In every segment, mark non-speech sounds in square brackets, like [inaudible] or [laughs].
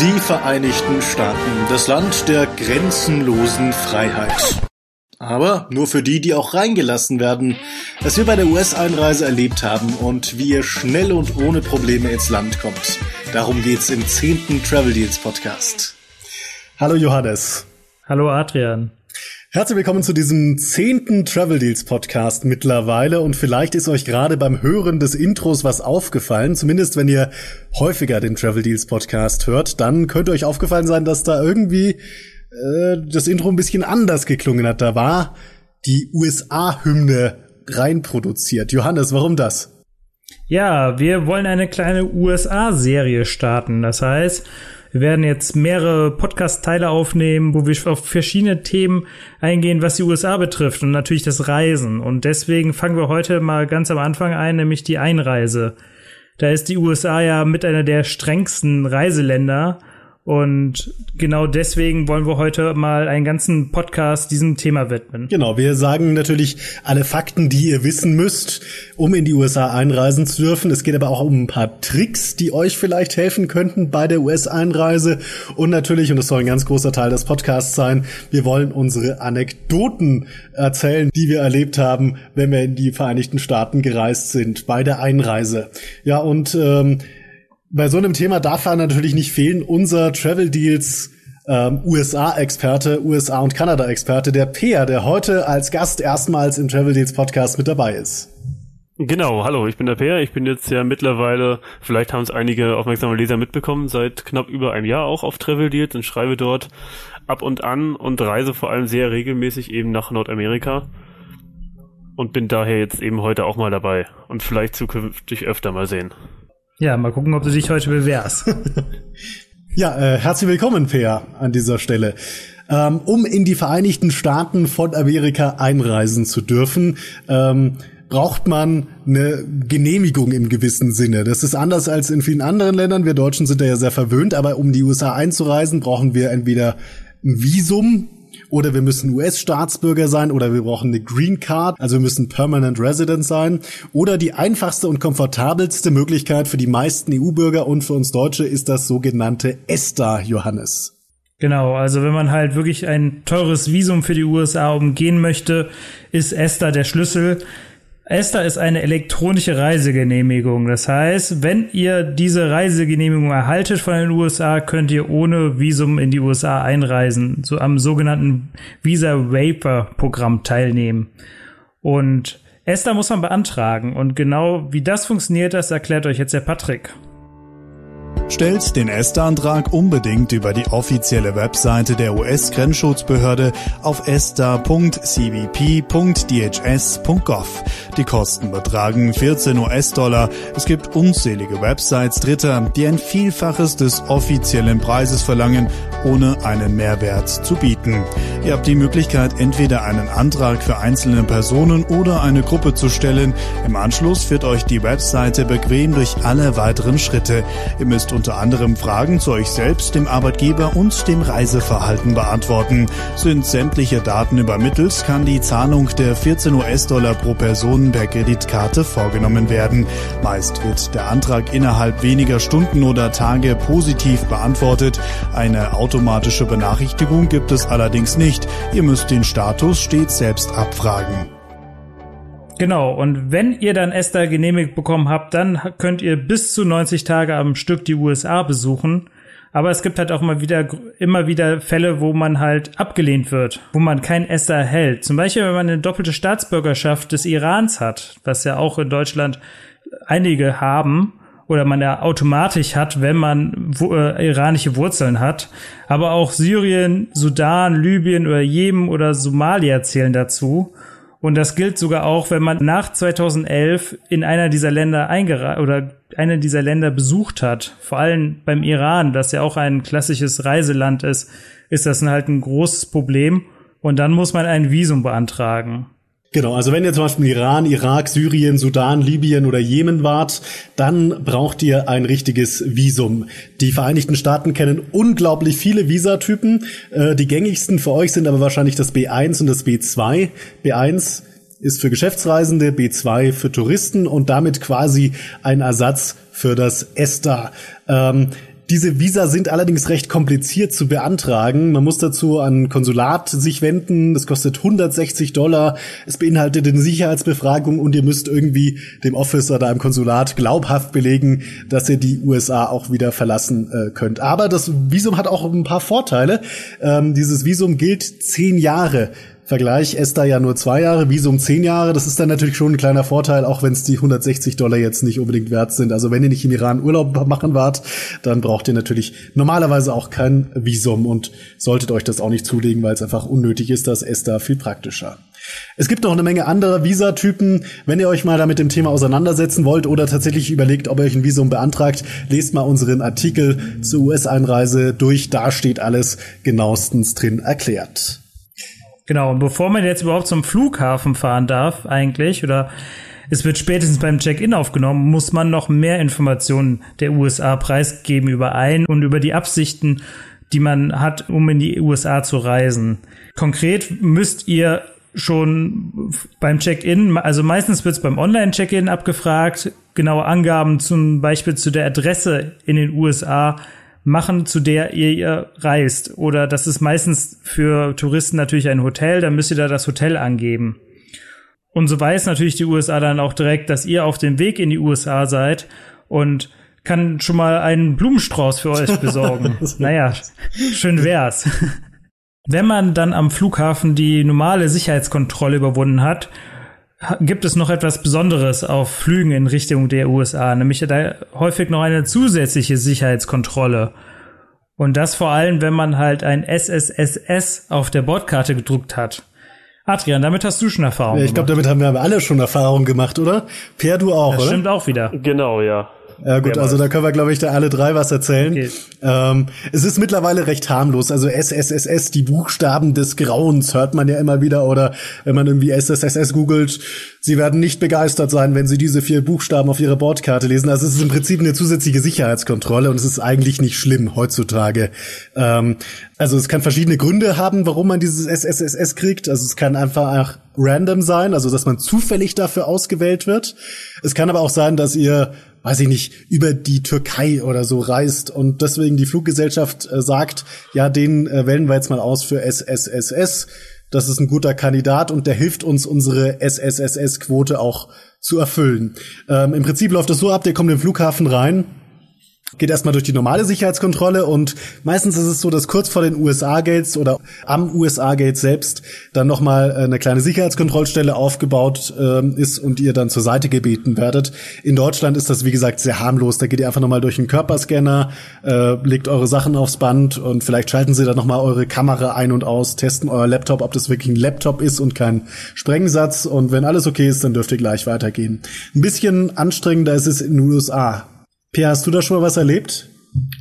Die Vereinigten Staaten, das Land der grenzenlosen Freiheit. Aber nur für die, die auch reingelassen werden, was wir bei der US-Einreise erlebt haben und wie ihr schnell und ohne Probleme ins Land kommt. Darum geht's im zehnten Travel Deals Podcast. Hallo Johannes. Hallo Adrian. Herzlich willkommen zu diesem zehnten Travel Deals Podcast mittlerweile und vielleicht ist euch gerade beim Hören des Intros was aufgefallen, zumindest wenn ihr häufiger den Travel Deals Podcast hört, dann könnte euch aufgefallen sein, dass da irgendwie äh, das Intro ein bisschen anders geklungen hat. Da war die USA-Hymne reinproduziert. Johannes, warum das? Ja, wir wollen eine kleine USA-Serie starten. Das heißt, wir werden jetzt mehrere Podcast-Teile aufnehmen, wo wir auf verschiedene Themen eingehen, was die USA betrifft und natürlich das Reisen. Und deswegen fangen wir heute mal ganz am Anfang ein, nämlich die Einreise. Da ist die USA ja mit einer der strengsten Reiseländer und genau deswegen wollen wir heute mal einen ganzen Podcast diesem Thema widmen. Genau, wir sagen natürlich alle Fakten, die ihr wissen müsst, um in die USA einreisen zu dürfen. Es geht aber auch um ein paar Tricks, die euch vielleicht helfen könnten bei der US-Einreise. Und natürlich, und das soll ein ganz großer Teil des Podcasts sein, wir wollen unsere Anekdoten erzählen, die wir erlebt haben, wenn wir in die Vereinigten Staaten gereist sind bei der Einreise. Ja, und ähm, bei so einem Thema darf er natürlich nicht fehlen. Unser Travel Deals ähm, USA-Experte, USA und Kanada-Experte, der Peer, der heute als Gast erstmals im Travel Deals Podcast mit dabei ist. Genau, hallo, ich bin der Peer. Ich bin jetzt ja mittlerweile, vielleicht haben es einige aufmerksame Leser mitbekommen, seit knapp über einem Jahr auch auf Travel Deals und schreibe dort ab und an und reise vor allem sehr regelmäßig eben nach Nordamerika und bin daher jetzt eben heute auch mal dabei und vielleicht zukünftig öfter mal sehen. Ja, mal gucken, ob du dich heute bewährst. [laughs] ja, äh, herzlich willkommen, Peer, an dieser Stelle. Ähm, um in die Vereinigten Staaten von Amerika einreisen zu dürfen, ähm, braucht man eine Genehmigung im gewissen Sinne. Das ist anders als in vielen anderen Ländern. Wir Deutschen sind da ja sehr verwöhnt, aber um die USA einzureisen, brauchen wir entweder ein Visum, oder wir müssen US-Staatsbürger sein oder wir brauchen eine Green Card, also wir müssen Permanent Resident sein oder die einfachste und komfortabelste Möglichkeit für die meisten EU-Bürger und für uns Deutsche ist das sogenannte ESTA, Johannes. Genau, also wenn man halt wirklich ein teures Visum für die USA umgehen möchte, ist ESTA der Schlüssel. ESTA ist eine elektronische Reisegenehmigung. Das heißt, wenn ihr diese Reisegenehmigung erhaltet von den USA, könnt ihr ohne Visum in die USA einreisen, so am sogenannten Visa Waiver Programm teilnehmen. Und ESTA muss man beantragen. Und genau wie das funktioniert, das erklärt euch jetzt der Patrick. Stellt den ESTA-Antrag unbedingt über die offizielle Webseite der US-Grenzschutzbehörde auf esta.cbp.dhs.gov. Die Kosten betragen 14 US-Dollar. Es gibt unzählige Websites Dritter, die ein Vielfaches des offiziellen Preises verlangen, ohne einen Mehrwert zu bieten. Ihr habt die Möglichkeit, entweder einen Antrag für einzelne Personen oder eine Gruppe zu stellen. Im Anschluss führt euch die Webseite bequem durch alle weiteren Schritte. Ihr müsst unter anderem Fragen zu euch selbst, dem Arbeitgeber und dem Reiseverhalten beantworten. Sind sämtliche Daten übermittelt, kann die Zahlung der 14 US-Dollar pro Person per Kreditkarte vorgenommen werden. Meist wird der Antrag innerhalb weniger Stunden oder Tage positiv beantwortet. Eine automatische Benachrichtigung gibt es allerdings nicht. Ihr müsst den Status stets selbst abfragen. Genau, und wenn ihr dann Esther genehmigt bekommen habt, dann könnt ihr bis zu 90 Tage am Stück die USA besuchen. Aber es gibt halt auch immer wieder, immer wieder Fälle, wo man halt abgelehnt wird, wo man kein Esther erhält. Zum Beispiel, wenn man eine doppelte Staatsbürgerschaft des Irans hat, was ja auch in Deutschland einige haben, oder man ja automatisch hat, wenn man äh, iranische Wurzeln hat. Aber auch Syrien, Sudan, Libyen oder Jemen oder Somalia zählen dazu. Und das gilt sogar auch, wenn man nach 2011 in einer dieser Länder eingereist oder einer dieser Länder besucht hat. Vor allem beim Iran, das ja auch ein klassisches Reiseland ist, ist das halt ein großes Problem. Und dann muss man ein Visum beantragen. Genau, also wenn ihr zum Beispiel Iran, Irak, Syrien, Sudan, Libyen oder Jemen wart, dann braucht ihr ein richtiges Visum. Die Vereinigten Staaten kennen unglaublich viele Visatypen. Äh, die gängigsten für euch sind aber wahrscheinlich das B1 und das B2. B1 ist für Geschäftsreisende, B2 für Touristen und damit quasi ein Ersatz für das ESTA. Ähm, Diese Visa sind allerdings recht kompliziert zu beantragen. Man muss dazu an Konsulat sich wenden. Das kostet 160 Dollar. Es beinhaltet eine Sicherheitsbefragung und ihr müsst irgendwie dem Officer da im Konsulat glaubhaft belegen, dass ihr die USA auch wieder verlassen äh, könnt. Aber das Visum hat auch ein paar Vorteile. Ähm, dieses Visum gilt zehn Jahre. Vergleich ESTA ja nur zwei Jahre, Visum zehn Jahre. Das ist dann natürlich schon ein kleiner Vorteil, auch wenn es die 160 Dollar jetzt nicht unbedingt wert sind. Also wenn ihr nicht im Iran Urlaub machen wart, dann braucht ihr natürlich normalerweise auch kein Visum und solltet euch das auch nicht zulegen, weil es einfach unnötig ist. Das ESTA viel praktischer. Es gibt noch eine Menge anderer Visatypen. Wenn ihr euch mal da mit dem Thema auseinandersetzen wollt oder tatsächlich überlegt, ob ihr euch ein Visum beantragt, lest mal unseren Artikel zur US-Einreise durch. Da steht alles genauestens drin erklärt. Genau, und bevor man jetzt überhaupt zum Flughafen fahren darf, eigentlich, oder es wird spätestens beim Check-in aufgenommen, muss man noch mehr Informationen der USA preisgeben über ein und über die Absichten, die man hat, um in die USA zu reisen. Konkret müsst ihr schon beim Check-in, also meistens wird es beim Online-Check-in abgefragt, genaue Angaben zum Beispiel zu der Adresse in den USA machen, zu der ihr, ihr reist. Oder das ist meistens für Touristen natürlich ein Hotel, dann müsst ihr da das Hotel angeben. Und so weiß natürlich die USA dann auch direkt, dass ihr auf dem Weg in die USA seid und kann schon mal einen Blumenstrauß für euch [laughs] besorgen. naja, schön wär's. [laughs] Wenn man dann am Flughafen die normale Sicherheitskontrolle überwunden hat, gibt es noch etwas Besonderes auf Flügen in Richtung der USA, nämlich da häufig noch eine zusätzliche Sicherheitskontrolle. Und das vor allem, wenn man halt ein SSSS auf der Bordkarte gedruckt hat. Adrian, damit hast du schon Erfahrung. Ja, ich glaube, damit haben wir alle schon Erfahrung gemacht, oder? Per, du auch, das oder? Stimmt auch wieder. Genau, ja. Ja gut, also da können wir, glaube ich, da alle drei was erzählen. Okay. Ähm, es ist mittlerweile recht harmlos. Also SSSS, die Buchstaben des Grauens, hört man ja immer wieder. Oder wenn man irgendwie SSSS googelt, sie werden nicht begeistert sein, wenn sie diese vier Buchstaben auf ihrer Bordkarte lesen. Also es ist im Prinzip eine zusätzliche Sicherheitskontrolle und es ist eigentlich nicht schlimm heutzutage. Ähm, also es kann verschiedene Gründe haben, warum man dieses SSSS kriegt. Also es kann einfach random sein, also dass man zufällig dafür ausgewählt wird. Es kann aber auch sein, dass ihr weiß ich nicht, über die Türkei oder so reist und deswegen die Fluggesellschaft äh, sagt, ja, den äh, wählen wir jetzt mal aus für SSSS. Das ist ein guter Kandidat und der hilft uns, unsere SSSS-Quote auch zu erfüllen. Ähm, Im Prinzip läuft es so ab, der kommt im Flughafen rein, geht erstmal durch die normale Sicherheitskontrolle und meistens ist es so, dass kurz vor den USA-Gates oder am USA-Gate selbst dann nochmal eine kleine Sicherheitskontrollstelle aufgebaut äh, ist und ihr dann zur Seite gebeten werdet. In Deutschland ist das, wie gesagt, sehr harmlos. Da geht ihr einfach nochmal durch einen Körperscanner, äh, legt eure Sachen aufs Band und vielleicht schalten sie dann nochmal eure Kamera ein und aus, testen euer Laptop, ob das wirklich ein Laptop ist und kein Sprengsatz. Und wenn alles okay ist, dann dürft ihr gleich weitergehen. Ein bisschen anstrengender ist es in den USA. Pierre, hast du da schon mal was erlebt?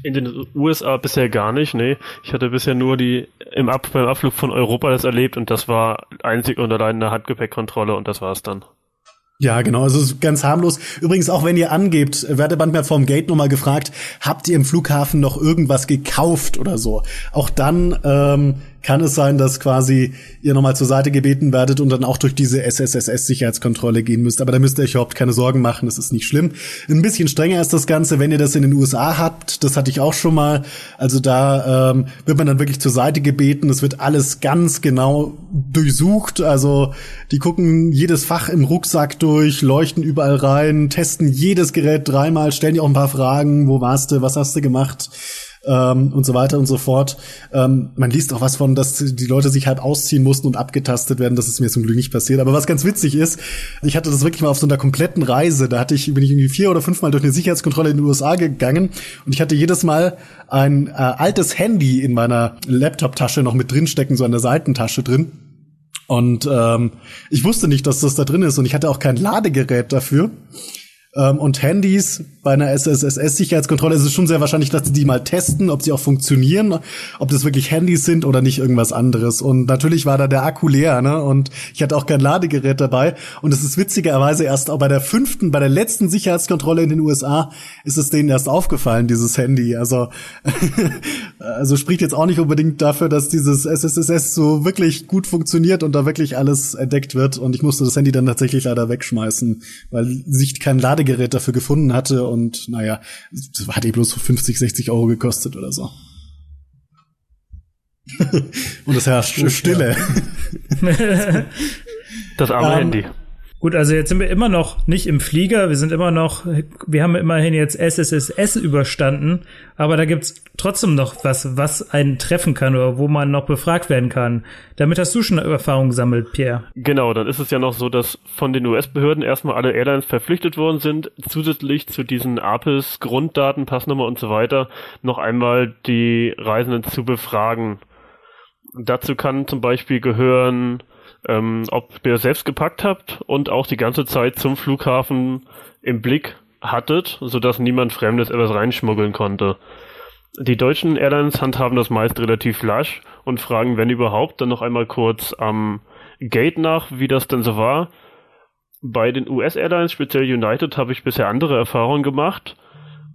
In den USA bisher gar nicht, nee. Ich hatte bisher nur die im Ab beim Abflug von Europa das erlebt und das war einzig und allein eine Handgepäckkontrolle und das war's dann. Ja, genau, also ganz harmlos. Übrigens, auch wenn ihr angebt, werdet manchmal vom Gate nochmal gefragt, habt ihr im Flughafen noch irgendwas gekauft oder so? Auch dann ähm, kann es sein, dass quasi ihr nochmal zur Seite gebeten werdet und dann auch durch diese SSSS-Sicherheitskontrolle gehen müsst. Aber da müsst ihr euch überhaupt keine Sorgen machen, das ist nicht schlimm. Ein bisschen strenger ist das Ganze, wenn ihr das in den USA habt. Das hatte ich auch schon mal. Also da ähm, wird man dann wirklich zur Seite gebeten. Es wird alles ganz genau durchsucht. Also die gucken jedes Fach im Rucksack durch, leuchten überall rein, testen jedes Gerät dreimal, stellen dir auch ein paar Fragen. Wo warst du? Was hast du gemacht? Ähm, und so weiter und so fort. Ähm, man liest auch was von, dass die Leute sich halt ausziehen mussten und abgetastet werden. Das ist mir zum Glück nicht passiert. Aber was ganz witzig ist, ich hatte das wirklich mal auf so einer kompletten Reise. Da hatte ich, bin ich irgendwie vier oder fünfmal durch eine Sicherheitskontrolle in den USA gegangen und ich hatte jedes Mal ein äh, altes Handy in meiner Laptop-Tasche noch mit drinstecken, so an der Seitentasche drin. Und ähm, ich wusste nicht, dass das da drin ist und ich hatte auch kein Ladegerät dafür. Ähm, und Handys bei einer SSSS-Sicherheitskontrolle ist es schon sehr wahrscheinlich, dass sie die mal testen, ob sie auch funktionieren, ob das wirklich Handys sind oder nicht irgendwas anderes. Und natürlich war da der Akku leer, ne? Und ich hatte auch kein Ladegerät dabei. Und es ist witzigerweise erst auch bei der fünften, bei der letzten Sicherheitskontrolle in den USA ist es denen erst aufgefallen, dieses Handy. Also, [laughs] also spricht jetzt auch nicht unbedingt dafür, dass dieses SSSS so wirklich gut funktioniert und da wirklich alles entdeckt wird. Und ich musste das Handy dann tatsächlich leider wegschmeißen, weil sich kein Ladegerät Ladegerät dafür gefunden hatte und naja, das hat eh bloß 50, 60 Euro gekostet oder so. [laughs] und es herrscht Stille. [laughs] Das arme um, ähm, Handy. Gut, also jetzt sind wir immer noch nicht im Flieger, wir sind immer noch, wir haben immerhin jetzt SSSS überstanden, aber da gibt's trotzdem noch was, was einen treffen kann oder wo man noch befragt werden kann. Damit hast du schon Erfahrung gesammelt, Pierre. Genau, dann ist es ja noch so, dass von den US-Behörden erstmal alle Airlines verpflichtet worden sind, zusätzlich zu diesen APIS, Grunddaten, Passnummer und so weiter, noch einmal die Reisenden zu befragen. Dazu kann zum Beispiel gehören, ähm, ob ihr selbst gepackt habt und auch die ganze Zeit zum Flughafen im Blick hattet, sodass niemand Fremdes etwas reinschmuggeln konnte. Die deutschen Airlines handhaben das meist relativ lasch und fragen, wenn überhaupt, dann noch einmal kurz am Gate nach, wie das denn so war. Bei den US-Airlines, speziell United, habe ich bisher andere Erfahrungen gemacht.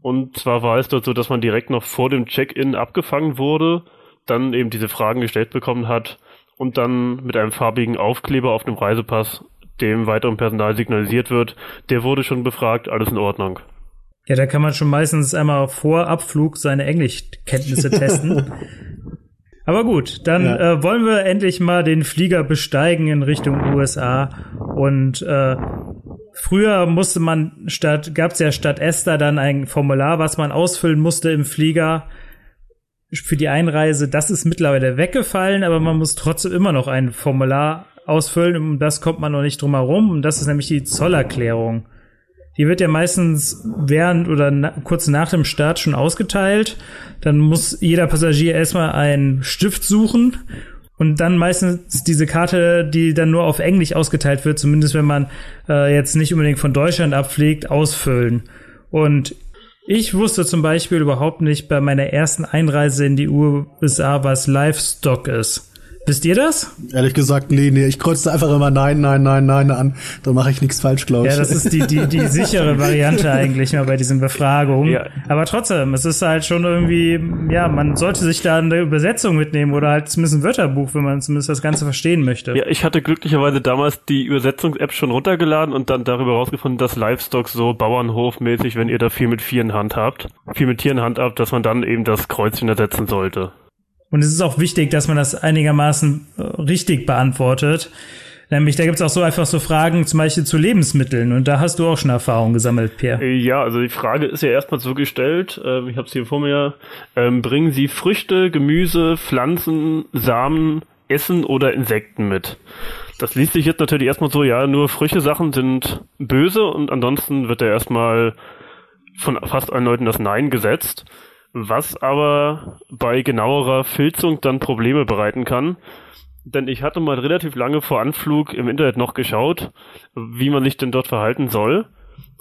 Und zwar war es dort so, dass man direkt noch vor dem Check-in abgefangen wurde, dann eben diese Fragen gestellt bekommen hat, und dann mit einem farbigen Aufkleber auf dem Reisepass dem weiteren Personal signalisiert wird, der wurde schon befragt, alles in Ordnung. Ja, da kann man schon meistens einmal vor Abflug seine Englischkenntnisse [laughs] testen. Aber gut, dann ja. äh, wollen wir endlich mal den Flieger besteigen in Richtung USA. Und äh, früher musste man statt, gab es ja statt Esther dann ein Formular, was man ausfüllen musste im Flieger für die Einreise, das ist mittlerweile weggefallen, aber man muss trotzdem immer noch ein Formular ausfüllen. Um das kommt man noch nicht drum herum. Und das ist nämlich die Zollerklärung. Die wird ja meistens während oder na, kurz nach dem Start schon ausgeteilt. Dann muss jeder Passagier erstmal einen Stift suchen und dann meistens diese Karte, die dann nur auf Englisch ausgeteilt wird, zumindest wenn man äh, jetzt nicht unbedingt von Deutschland abfliegt, ausfüllen. Und ich wusste zum Beispiel überhaupt nicht bei meiner ersten Einreise in die USA, was Livestock ist. Wisst ihr das? Ehrlich gesagt, nee, nee. Ich kreuze einfach immer Nein, Nein, Nein, Nein an. Da mache ich nichts falsch, glaube ich. Ja, das ist die, die, die [laughs] sichere Variante eigentlich mal bei diesen Befragungen. Ja. Aber trotzdem, es ist halt schon irgendwie, ja, man sollte sich da eine Übersetzung mitnehmen oder halt zumindest ein Wörterbuch, wenn man zumindest das Ganze verstehen möchte. Ja, ich hatte glücklicherweise damals die Übersetzungs-App schon runtergeladen und dann darüber rausgefunden, dass Livestock so Bauernhofmäßig, wenn ihr da viel mit Vieren Hand habt, viel mit Tieren Hand habt, dass man dann eben das Kreuzchen ersetzen sollte. Und es ist auch wichtig, dass man das einigermaßen äh, richtig beantwortet. Nämlich, da gibt es auch so einfach so Fragen, zum Beispiel zu Lebensmitteln. Und da hast du auch schon Erfahrung gesammelt, Pierre. Äh, ja, also die Frage ist ja erstmal so gestellt, äh, ich habe es hier vor mir, ähm, bringen Sie Früchte, Gemüse, Pflanzen, Samen, Essen oder Insekten mit? Das liest sich jetzt natürlich erstmal so, ja, nur frische Sachen sind böse und ansonsten wird ja erstmal von fast allen Leuten das Nein gesetzt was aber bei genauerer Filzung dann Probleme bereiten kann. Denn ich hatte mal relativ lange vor Anflug im Internet noch geschaut, wie man sich denn dort verhalten soll.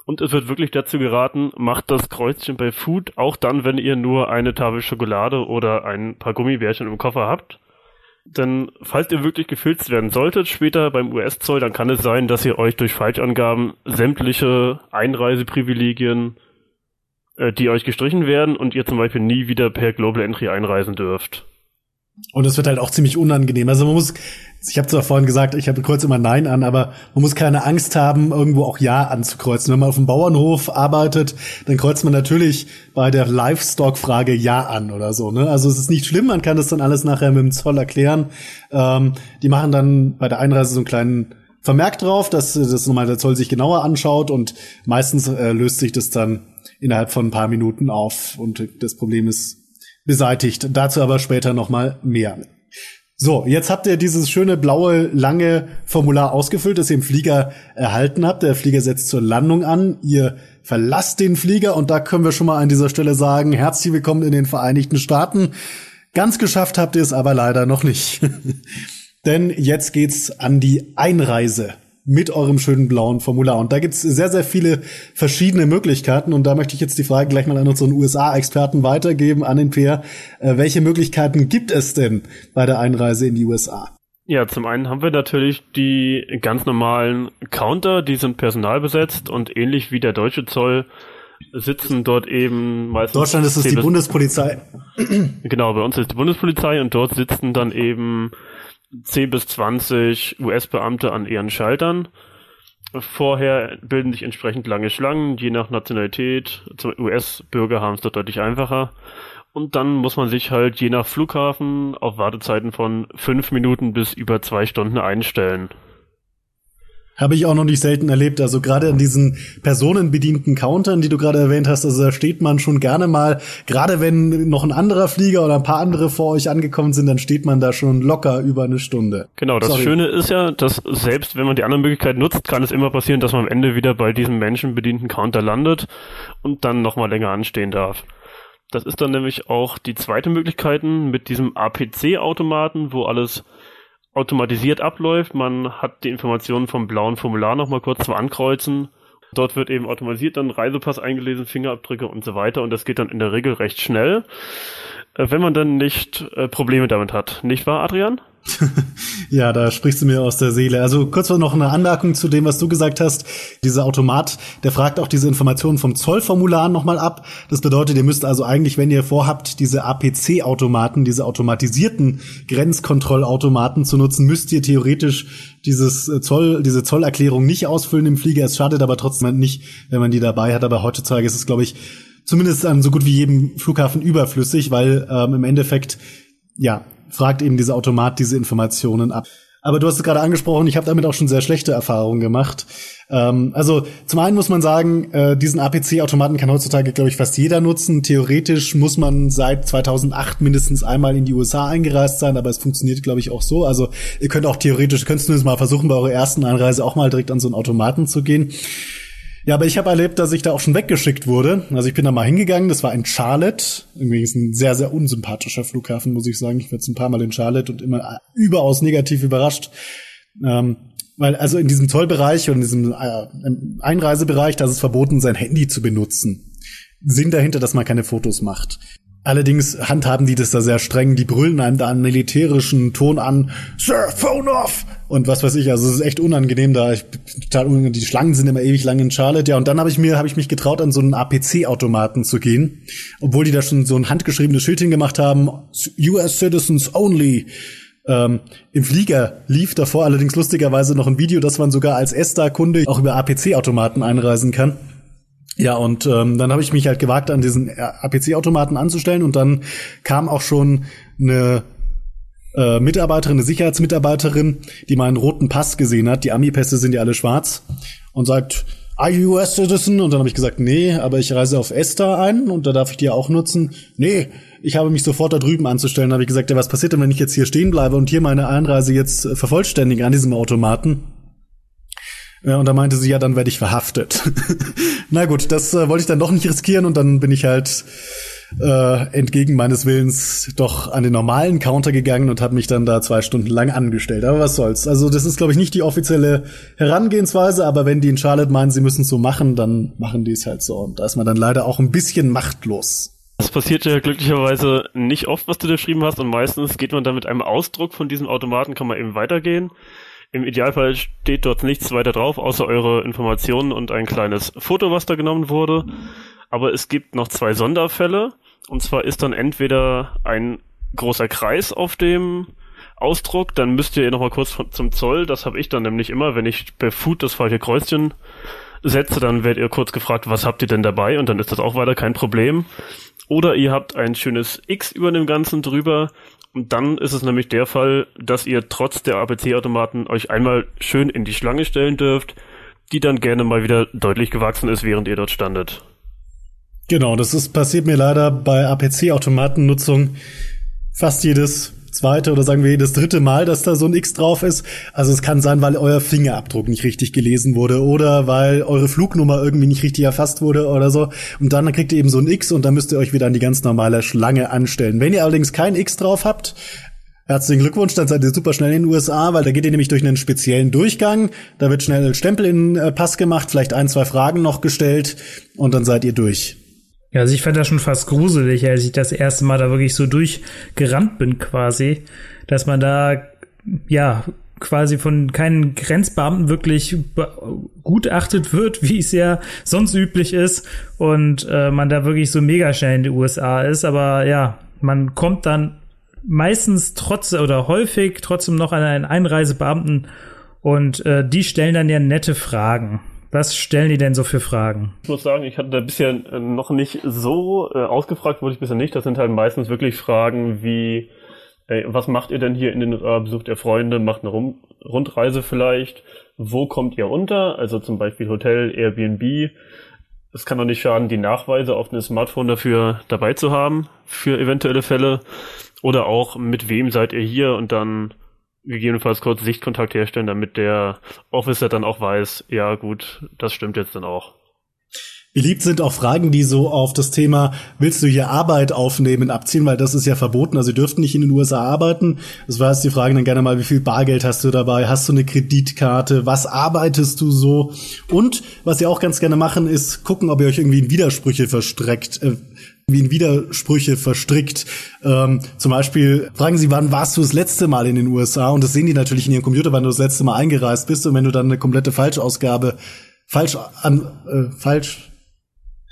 Und es wird wirklich dazu geraten, macht das Kreuzchen bei Food auch dann, wenn ihr nur eine Tafel Schokolade oder ein paar Gummibärchen im Koffer habt. Denn falls ihr wirklich gefilzt werden solltet später beim US-Zoll, dann kann es sein, dass ihr euch durch Falschangaben sämtliche Einreiseprivilegien die euch gestrichen werden und ihr zum Beispiel nie wieder per Global Entry einreisen dürft. Und es wird halt auch ziemlich unangenehm. Also man muss, ich habe zwar vorhin gesagt, ich habe kurz immer Nein an, aber man muss keine Angst haben, irgendwo auch Ja anzukreuzen. Wenn man auf dem Bauernhof arbeitet, dann kreuzt man natürlich bei der Livestock-Frage Ja an oder so. Ne? Also es ist nicht schlimm, man kann das dann alles nachher mit dem Zoll erklären. Ähm, die machen dann bei der Einreise so einen kleinen Vermerk drauf, dass das nochmal der Zoll sich genauer anschaut und meistens äh, löst sich das dann innerhalb von ein paar Minuten auf und das Problem ist beseitigt. Dazu aber später noch mal mehr. So, jetzt habt ihr dieses schöne blaue lange Formular ausgefüllt, das ihr im Flieger erhalten habt. Der Flieger setzt zur Landung an. Ihr verlasst den Flieger und da können wir schon mal an dieser Stelle sagen, herzlich willkommen in den Vereinigten Staaten. Ganz geschafft habt ihr es aber leider noch nicht. [laughs] Denn jetzt geht's an die Einreise mit eurem schönen blauen Formular. Und da gibt's sehr, sehr viele verschiedene Möglichkeiten. Und da möchte ich jetzt die Frage gleich mal an unseren USA-Experten weitergeben, an den Peer. Äh, welche Möglichkeiten gibt es denn bei der Einreise in die USA? Ja, zum einen haben wir natürlich die ganz normalen Counter, die sind personalbesetzt und ähnlich wie der deutsche Zoll sitzen dort eben meistens. Deutschland ist es die Bundespolizei. Genau, bei uns ist die Bundespolizei und dort sitzen dann eben 10 bis 20 US-Beamte an ihren Schaltern. Vorher bilden sich entsprechend lange Schlangen, je nach Nationalität. US-Bürger haben es dort deutlich einfacher. Und dann muss man sich halt je nach Flughafen auf Wartezeiten von fünf Minuten bis über zwei Stunden einstellen. Habe ich auch noch nicht selten erlebt. Also gerade an diesen personenbedienten Countern, die du gerade erwähnt hast, also da steht man schon gerne mal, gerade wenn noch ein anderer Flieger oder ein paar andere vor euch angekommen sind, dann steht man da schon locker über eine Stunde. Genau, das Sorry. Schöne ist ja, dass selbst wenn man die andere Möglichkeit nutzt, kann es immer passieren, dass man am Ende wieder bei diesem menschenbedienten Counter landet und dann nochmal länger anstehen darf. Das ist dann nämlich auch die zweite Möglichkeit mit diesem APC-Automaten, wo alles automatisiert abläuft. Man hat die Informationen vom blauen Formular nochmal kurz zum Ankreuzen. Dort wird eben automatisiert dann Reisepass eingelesen, Fingerabdrücke und so weiter und das geht dann in der Regel recht schnell, äh, wenn man dann nicht äh, Probleme damit hat. Nicht wahr, Adrian? [laughs] ja, da sprichst du mir aus der Seele. Also kurz noch eine Anmerkung zu dem, was du gesagt hast. Dieser Automat, der fragt auch diese Informationen vom Zollformular nochmal ab. Das bedeutet, ihr müsst also eigentlich, wenn ihr vorhabt, diese APC-Automaten, diese automatisierten Grenzkontrollautomaten zu nutzen, müsst ihr theoretisch dieses äh, Zoll, diese Zollerklärung nicht ausfüllen im Flieger. Es schadet aber trotzdem nicht, wenn man die dabei hat. Aber heutzutage ist es, glaube ich, zumindest an so gut wie jedem Flughafen überflüssig, weil ähm, im Endeffekt ja fragt eben dieser Automat diese Informationen ab. Aber du hast es gerade angesprochen, ich habe damit auch schon sehr schlechte Erfahrungen gemacht. Ähm, also zum einen muss man sagen, äh, diesen APC-Automaten kann heutzutage, glaube ich, fast jeder nutzen. Theoretisch muss man seit 2008 mindestens einmal in die USA eingereist sein, aber es funktioniert, glaube ich, auch so. Also ihr könnt auch theoretisch, könnt zumindest mal versuchen, bei eurer ersten Anreise auch mal direkt an so einen Automaten zu gehen. Ja, aber ich habe erlebt, dass ich da auch schon weggeschickt wurde. Also ich bin da mal hingegangen, das war in Charlotte. Irgendwie ist ein sehr, sehr unsympathischer Flughafen, muss ich sagen. Ich war jetzt ein paar Mal in Charlotte und immer überaus negativ überrascht. Ähm, weil also in diesem Zollbereich und in diesem äh, Einreisebereich, da ist es verboten, sein Handy zu benutzen. Sinn dahinter, dass man keine Fotos macht. Allerdings handhaben die das da sehr streng. Die brüllen einem da einen militärischen Ton an. Sir, phone off! Und was weiß ich, also es ist echt unangenehm da. Ich, die Schlangen sind immer ewig lang in Charlotte. Ja, und dann habe ich mir, habe ich mich getraut, an so einen APC-Automaten zu gehen. Obwohl die da schon so ein handgeschriebenes Schild hingemacht haben. US Citizens only. Ähm, Im Flieger lief davor allerdings lustigerweise noch ein Video, dass man sogar als ESTA-Kunde auch über APC-Automaten einreisen kann. Ja, und ähm, dann habe ich mich halt gewagt, an diesen APC-Automaten anzustellen und dann kam auch schon eine äh, Mitarbeiterin, eine Sicherheitsmitarbeiterin, die meinen roten Pass gesehen hat. Die Ami-Pässe sind ja alle schwarz und sagt, Are you US Citizen? Und dann habe ich gesagt, nee, aber ich reise auf ESTA ein und da darf ich die auch nutzen. Nee, ich habe mich sofort da drüben anzustellen. Da habe ich gesagt, ja, was passiert denn, wenn ich jetzt hier stehen bleibe und hier meine Einreise jetzt vervollständige an diesem Automaten? Ja, und da meinte sie, ja, dann werde ich verhaftet. [laughs] Na gut, das äh, wollte ich dann doch nicht riskieren und dann bin ich halt äh, entgegen meines Willens doch an den normalen Counter gegangen und habe mich dann da zwei Stunden lang angestellt. Aber was soll's. Also das ist, glaube ich, nicht die offizielle Herangehensweise, aber wenn die in Charlotte meinen, sie müssen es so machen, dann machen die es halt so. Und da ist man dann leider auch ein bisschen machtlos. Das passiert ja glücklicherweise nicht oft, was du da geschrieben hast, und meistens geht man dann mit einem Ausdruck von diesem Automaten, kann man eben weitergehen. Im Idealfall steht dort nichts weiter drauf, außer eure Informationen und ein kleines Foto, was da genommen wurde. Aber es gibt noch zwei Sonderfälle. Und zwar ist dann entweder ein großer Kreis auf dem Ausdruck, dann müsst ihr nochmal kurz zum Zoll. Das habe ich dann nämlich immer, wenn ich per Food das falsche Kreuzchen setze, dann werdet ihr kurz gefragt, was habt ihr denn dabei? Und dann ist das auch weiter kein Problem. Oder ihr habt ein schönes X über dem Ganzen drüber. Dann ist es nämlich der Fall, dass ihr trotz der APC-Automaten euch einmal schön in die Schlange stellen dürft, die dann gerne mal wieder deutlich gewachsen ist, während ihr dort standet. Genau, das ist passiert mir leider bei APC-Automatennutzung fast jedes zweite oder sagen wir jedes dritte Mal, dass da so ein X drauf ist. Also es kann sein, weil euer Fingerabdruck nicht richtig gelesen wurde oder weil eure Flugnummer irgendwie nicht richtig erfasst wurde oder so. Und dann kriegt ihr eben so ein X und dann müsst ihr euch wieder an die ganz normale Schlange anstellen. Wenn ihr allerdings kein X drauf habt, Herzlichen Glückwunsch, dann seid ihr super schnell in den USA, weil da geht ihr nämlich durch einen speziellen Durchgang. Da wird schnell ein Stempel in den äh, Pass gemacht, vielleicht ein, zwei Fragen noch gestellt und dann seid ihr durch. Ja, also ich fand das schon fast gruselig, als ich das erste Mal da wirklich so durchgerannt bin quasi, dass man da, ja, quasi von keinen Grenzbeamten wirklich gutachtet wird, [laughs] wie es ja sonst üblich ist und äh, man da wirklich so mega schnell in die USA ist, aber ja, man kommt dann meistens trotz oder häufig trotzdem noch an einen Einreisebeamten Und äh, die stellen dann ja nette Fragen. Was stellen die denn so für Fragen? Ich muss sagen, ich hatte da bisher äh, noch nicht so äh, ausgefragt, wurde ich bisher nicht. Das sind halt meistens wirklich Fragen wie, ey, was macht ihr denn hier in den äh, Besucht ihr Freunde, macht eine Rum Rundreise vielleicht, wo kommt ihr unter, also zum Beispiel Hotel, Airbnb. Es kann doch nicht schaden, die Nachweise auf einem Smartphone dafür dabei zu haben, für eventuelle Fälle. Oder auch, mit wem seid ihr hier und dann gegebenenfalls kurz Sichtkontakt herstellen, damit der Officer dann auch weiß, ja gut, das stimmt jetzt dann auch. Beliebt sind auch Fragen, die so auf das Thema, willst du hier Arbeit aufnehmen, abziehen, weil das ist ja verboten. Also sie dürften nicht in den USA arbeiten. Das war jetzt die Frage dann gerne mal, wie viel Bargeld hast du dabei? Hast du eine Kreditkarte? Was arbeitest du so? Und was sie auch ganz gerne machen, ist gucken, ob ihr euch irgendwie in Widersprüche verstreckt, äh, wie in Widersprüche verstrickt. Ähm, zum Beispiel fragen sie, wann warst du das letzte Mal in den USA? Und das sehen die natürlich in ihrem Computer, wann du das letzte Mal eingereist bist. Und wenn du dann eine komplette Falschausgabe falsch an äh, falsch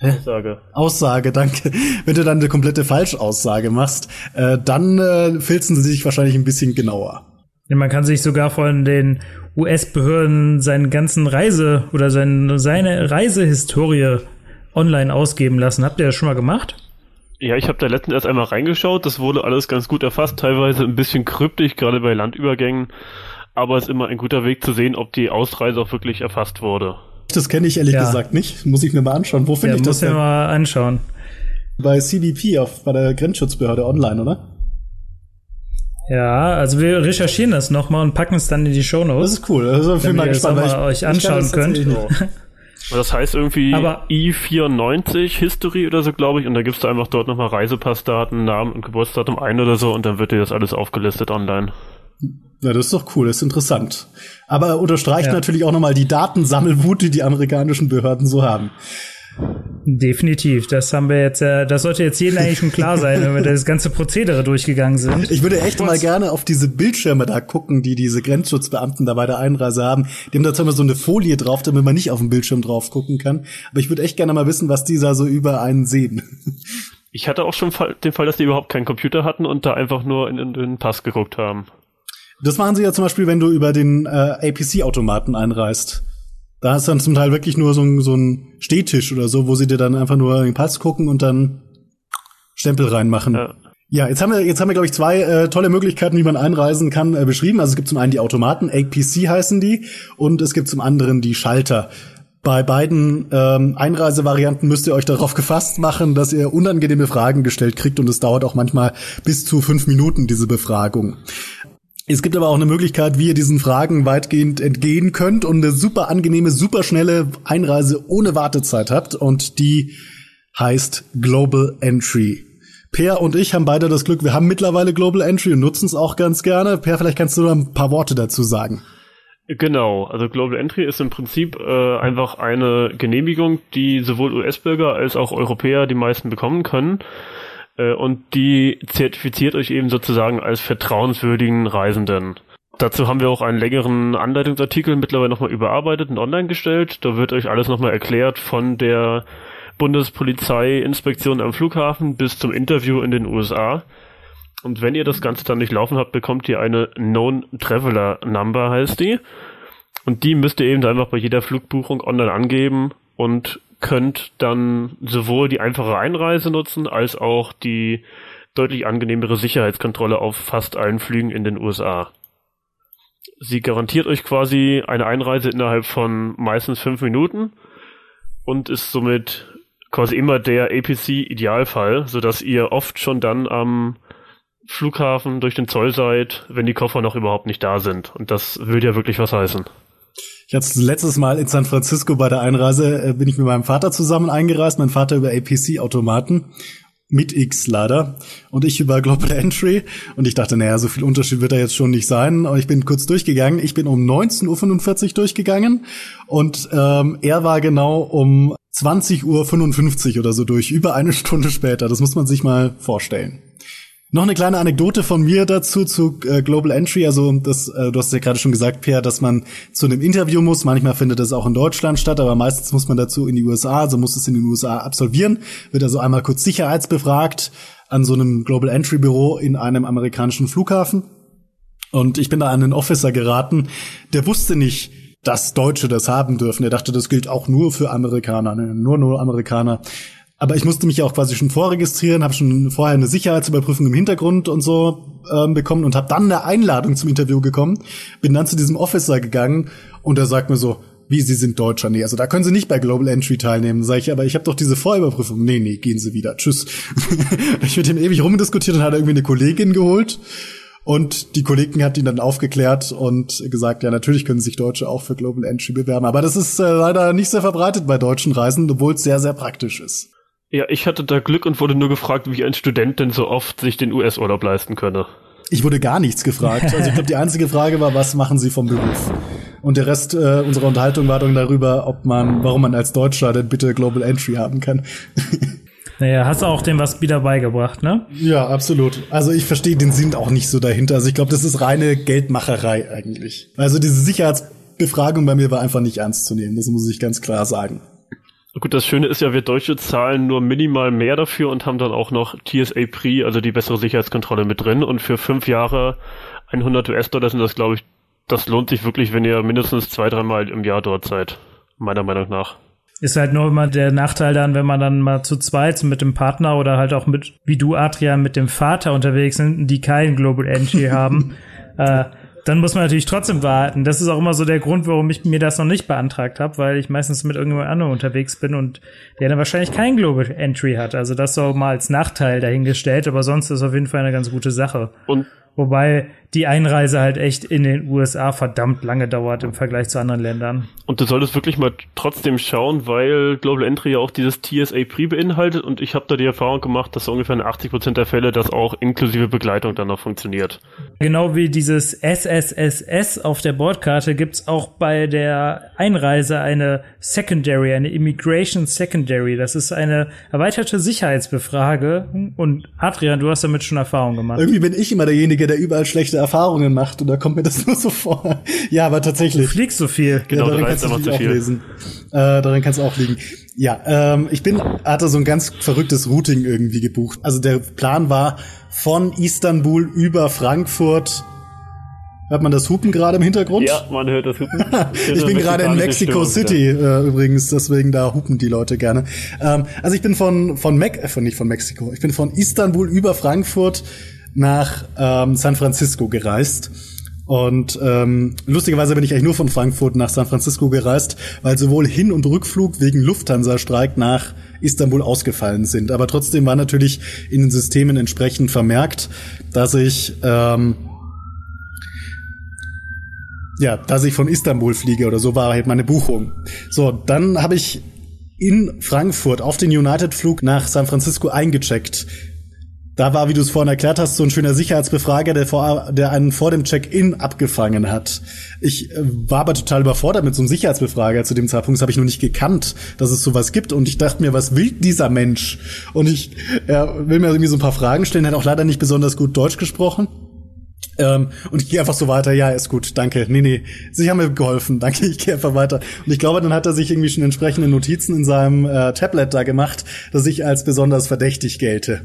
Aussage. Aussage, danke. Wenn du dann eine komplette Falschaussage machst, äh, dann äh, filzen sie sich wahrscheinlich ein bisschen genauer. Ja, man kann sich sogar von den US-Behörden seinen ganzen Reise oder sein, seine Reisehistorie online ausgeben lassen. Habt ihr das schon mal gemacht? Ja, ich habe da letztens erst einmal reingeschaut. Das wurde alles ganz gut erfasst, teilweise ein bisschen kryptisch, gerade bei Landübergängen. Aber es ist immer ein guter Weg zu sehen, ob die Ausreise auch wirklich erfasst wurde. Das kenne ich ehrlich ja. gesagt nicht. Muss ich mir mal anschauen. Wo finde ja, ich das? Muss ich mir mal anschauen. Bei CBP auf, bei der Grenzschutzbehörde online, oder? Ja, also wir recherchieren das nochmal und packen es dann in die Show Notes. Das ist cool. Also wenn ihr gespannt, mal euch anschauen könnt. Das heißt irgendwie Aber I94 History oder so, glaube ich, und da gibst du einfach dort nochmal Reisepassdaten, Namen und Geburtsdatum ein oder so und dann wird dir das alles aufgelistet online. Ja, das ist doch cool, das ist interessant. Aber unterstreicht ja. natürlich auch nochmal die Datensammelwut, die die amerikanischen Behörden so haben. Definitiv, das haben wir jetzt, äh, das sollte jetzt jedem eigentlich schon klar sein, wenn wir das ganze Prozedere durchgegangen sind. Ich würde echt mal gerne auf diese Bildschirme da gucken, die diese Grenzschutzbeamten da bei der Einreise haben. Die haben da zwar so eine Folie drauf, damit man nicht auf den Bildschirm drauf gucken kann. Aber ich würde echt gerne mal wissen, was die da so über einen sehen. Ich hatte auch schon den Fall, dass die überhaupt keinen Computer hatten und da einfach nur in, in den Pass geguckt haben. Das machen sie ja zum Beispiel, wenn du über den äh, APC-Automaten einreist. Da du dann zum Teil wirklich nur so, ein, so ein Stehtisch oder so, wo sie dir dann einfach nur den Pass gucken und dann Stempel reinmachen. Ja. Ja, jetzt haben wir, jetzt haben wir, glaube ich, zwei äh, tolle Möglichkeiten, wie man einreisen kann, äh, beschrieben. Also es gibt zum einen die Automaten, APC heißen die, und es gibt zum anderen die Schalter. Bei beiden ähm, Einreisevarianten müsst ihr euch darauf [laughs] gefasst machen, dass ihr unangenehme Fragen gestellt kriegt und es dauert auch manchmal bis zu fünf Minuten, diese Befragung. Es gibt aber auch eine Möglichkeit, wie ihr diesen Fragen weitgehend entgehen könnt und eine super angenehme, super schnelle Einreise ohne Wartezeit habt und die heißt Global Entry. Per und ich haben beide das Glück, wir haben mittlerweile Global Entry und nutzen es auch ganz gerne. Per, vielleicht kannst du noch ein paar Worte dazu sagen. Genau, also Global Entry ist im Prinzip äh, einfach eine Genehmigung, die sowohl US-Bürger als auch Europäer die meisten bekommen können. Äh, und die zertifiziert euch eben sozusagen als vertrauenswürdigen Reisenden. Dazu haben wir auch einen längeren Anleitungsartikel mittlerweile nochmal überarbeitet und online gestellt. Da wird euch alles nochmal erklärt von der Bundespolizeiinspektion am Flughafen bis zum Interview in den USA. Und wenn ihr das Ganze dann nicht laufen habt, bekommt ihr eine Known Traveler Number, heißt die. Und die müsst ihr eben einfach bei jeder Flugbuchung online angeben und könnt dann sowohl die einfache Einreise nutzen, als auch die deutlich angenehmere Sicherheitskontrolle auf fast allen Flügen in den USA. Sie garantiert euch quasi eine Einreise innerhalb von meistens fünf Minuten und ist somit quasi immer der APC-Idealfall, sodass ihr oft schon dann am Flughafen durch den Zoll seid, wenn die Koffer noch überhaupt nicht da sind. Und das würde ja wirklich was heißen. Ich hatte letztes Mal in San Francisco bei der Einreise, äh, bin ich mit meinem Vater zusammen eingereist, mein Vater über APC-Automaten mit X leider und ich über Global Entry und ich dachte, naja, so viel Unterschied wird da jetzt schon nicht sein. Und ich bin kurz durchgegangen. Ich bin um 19.45 Uhr durchgegangen und ähm, er war genau um 20.55 Uhr oder so durch, über eine Stunde später. Das muss man sich mal vorstellen. Noch eine kleine Anekdote von mir dazu zu äh, Global Entry. Also das, äh, du hast ja gerade schon gesagt, Pierre, dass man zu einem Interview muss. Manchmal findet das auch in Deutschland statt, aber meistens muss man dazu in die USA, also muss es in den USA absolvieren. Wird also einmal kurz sicherheitsbefragt an so einem Global Entry Büro in einem amerikanischen Flughafen. Und ich bin da an einen Officer geraten, der wusste nicht, dass Deutsche das haben dürfen. Er dachte, das gilt auch nur für Amerikaner, ne? nur nur Amerikaner. Aber ich musste mich ja auch quasi schon vorregistrieren, habe schon vorher eine Sicherheitsüberprüfung im Hintergrund und so ähm, bekommen und habe dann eine Einladung zum Interview bekommen. Bin dann zu diesem Officer gegangen und er sagt mir so, wie Sie sind Deutscher. Nee, also da können Sie nicht bei Global Entry teilnehmen. Sag ich, aber ich habe doch diese Vorüberprüfung. Nee, nee, gehen Sie wieder. Tschüss. [laughs] ich mit ihm ewig rumdiskutiert und hat irgendwie eine Kollegin geholt. Und die Kollegen hat ihn dann aufgeklärt und gesagt, ja, natürlich können sich Deutsche auch für Global Entry bewerben. Aber das ist äh, leider nicht sehr verbreitet bei deutschen Reisen, obwohl es sehr, sehr praktisch ist. Ja, ich hatte da Glück und wurde nur gefragt, wie ein Student denn so oft sich den US-Urlaub leisten könne. Ich wurde gar nichts gefragt. Also ich glaube, die einzige Frage war, was machen Sie vom Beruf? Und der Rest äh, unserer Unterhaltung war dann darüber, ob man, warum man als Deutscher denn bitte Global Entry haben kann. [laughs] Naja, hast du auch dem was wieder beigebracht, ne? Ja, absolut. Also ich verstehe den Sinn auch nicht so dahinter. Also ich glaube, das ist reine Geldmacherei eigentlich. Also diese Sicherheitsbefragung bei mir war einfach nicht ernst zu nehmen. Das muss ich ganz klar sagen. Gut, das Schöne ist ja, wir Deutsche zahlen nur minimal mehr dafür und haben dann auch noch TSA Pre, also die bessere Sicherheitskontrolle mit drin. Und für fünf Jahre 100 US-Dollar sind das, glaube ich, das lohnt sich wirklich, wenn ihr mindestens zwei, dreimal im Jahr dort seid. Meiner Meinung nach. Ist halt nur immer der Nachteil dann, wenn man dann mal zu zweit mit dem Partner oder halt auch mit, wie du, Adrian, mit dem Vater unterwegs sind, die kein Global Entry haben. [laughs] Äh, dann muss man natürlich trotzdem warten. Das ist auch immer so der Grund, warum ich mir das noch nicht beantragt habe, weil ich meistens mit irgendjemand anderem unterwegs bin und der dann wahrscheinlich kein Global Entry hat. Also das so mal als Nachteil dahingestellt, aber sonst ist es auf jeden Fall eine ganz gute Sache. Und Wobei die Einreise halt echt in den USA verdammt lange dauert im Vergleich zu anderen Ländern. Und du solltest wirklich mal trotzdem schauen, weil Global Entry ja auch dieses TSA Pre beinhaltet und ich habe da die Erfahrung gemacht, dass ungefähr in 80% der Fälle das auch inklusive Begleitung dann noch funktioniert. Genau wie dieses SSSS auf der Bordkarte gibt's auch bei der Einreise eine Secondary, eine Immigration Secondary. Das ist eine erweiterte Sicherheitsbefrage und Adrian, du hast damit schon Erfahrung gemacht. Irgendwie bin ich immer derjenige, der überall schlechte Erfahrungen macht und da kommt mir das [laughs] nur so vor. Ja, aber tatsächlich. Du fliegst so viel. Genau, ja, daran du kannst du auch viel. lesen. Äh, daran kann es auch liegen. Ja, ähm, ich bin, hatte so ein ganz verrücktes Routing irgendwie gebucht. Also der Plan war von Istanbul über Frankfurt. Hört man das Hupen gerade im Hintergrund? Ja, man hört das Hupen. [laughs] ich bin gerade in Mexico City äh, übrigens, deswegen da hupen die Leute gerne. Ähm, also ich bin von von Mac, äh, von nicht von Mexiko, ich bin von Istanbul über Frankfurt nach ähm, San Francisco gereist. Und ähm, lustigerweise bin ich eigentlich nur von Frankfurt nach San Francisco gereist, weil sowohl Hin- und Rückflug wegen Lufthansa-Streik nach Istanbul ausgefallen sind. Aber trotzdem war natürlich in den Systemen entsprechend vermerkt, dass ich ähm, ja, dass ich von Istanbul fliege oder so war halt meine Buchung. So, dann habe ich in Frankfurt auf den United-Flug nach San Francisco eingecheckt. Da war, wie du es vorhin erklärt hast, so ein schöner Sicherheitsbefrager, der, vor, der einen vor dem Check-in abgefangen hat. Ich äh, war aber total überfordert mit so einem Sicherheitsbefrager zu dem Zeitpunkt. Habe ich noch nicht gekannt, dass es sowas gibt. Und ich dachte mir, was will dieser Mensch? Und ich er will mir irgendwie so ein paar Fragen stellen. Er hat auch leider nicht besonders gut Deutsch gesprochen. Ähm, und ich gehe einfach so weiter, ja, ist gut, danke. Nee, nee, Sie haben mir geholfen, [laughs] danke, ich gehe einfach weiter. Und ich glaube, dann hat er sich irgendwie schon entsprechende Notizen in seinem äh, Tablet da gemacht, dass ich als besonders verdächtig gelte.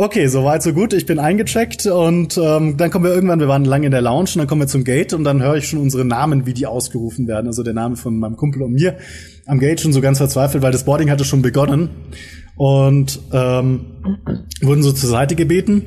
Okay, so weit, so gut. Ich bin eingecheckt und ähm, dann kommen wir irgendwann, wir waren lange in der Lounge und dann kommen wir zum Gate und dann höre ich schon unsere Namen, wie die ausgerufen werden. Also der Name von meinem Kumpel und mir am Gate schon so ganz verzweifelt, weil das Boarding hatte schon begonnen und ähm, wurden so zur Seite gebeten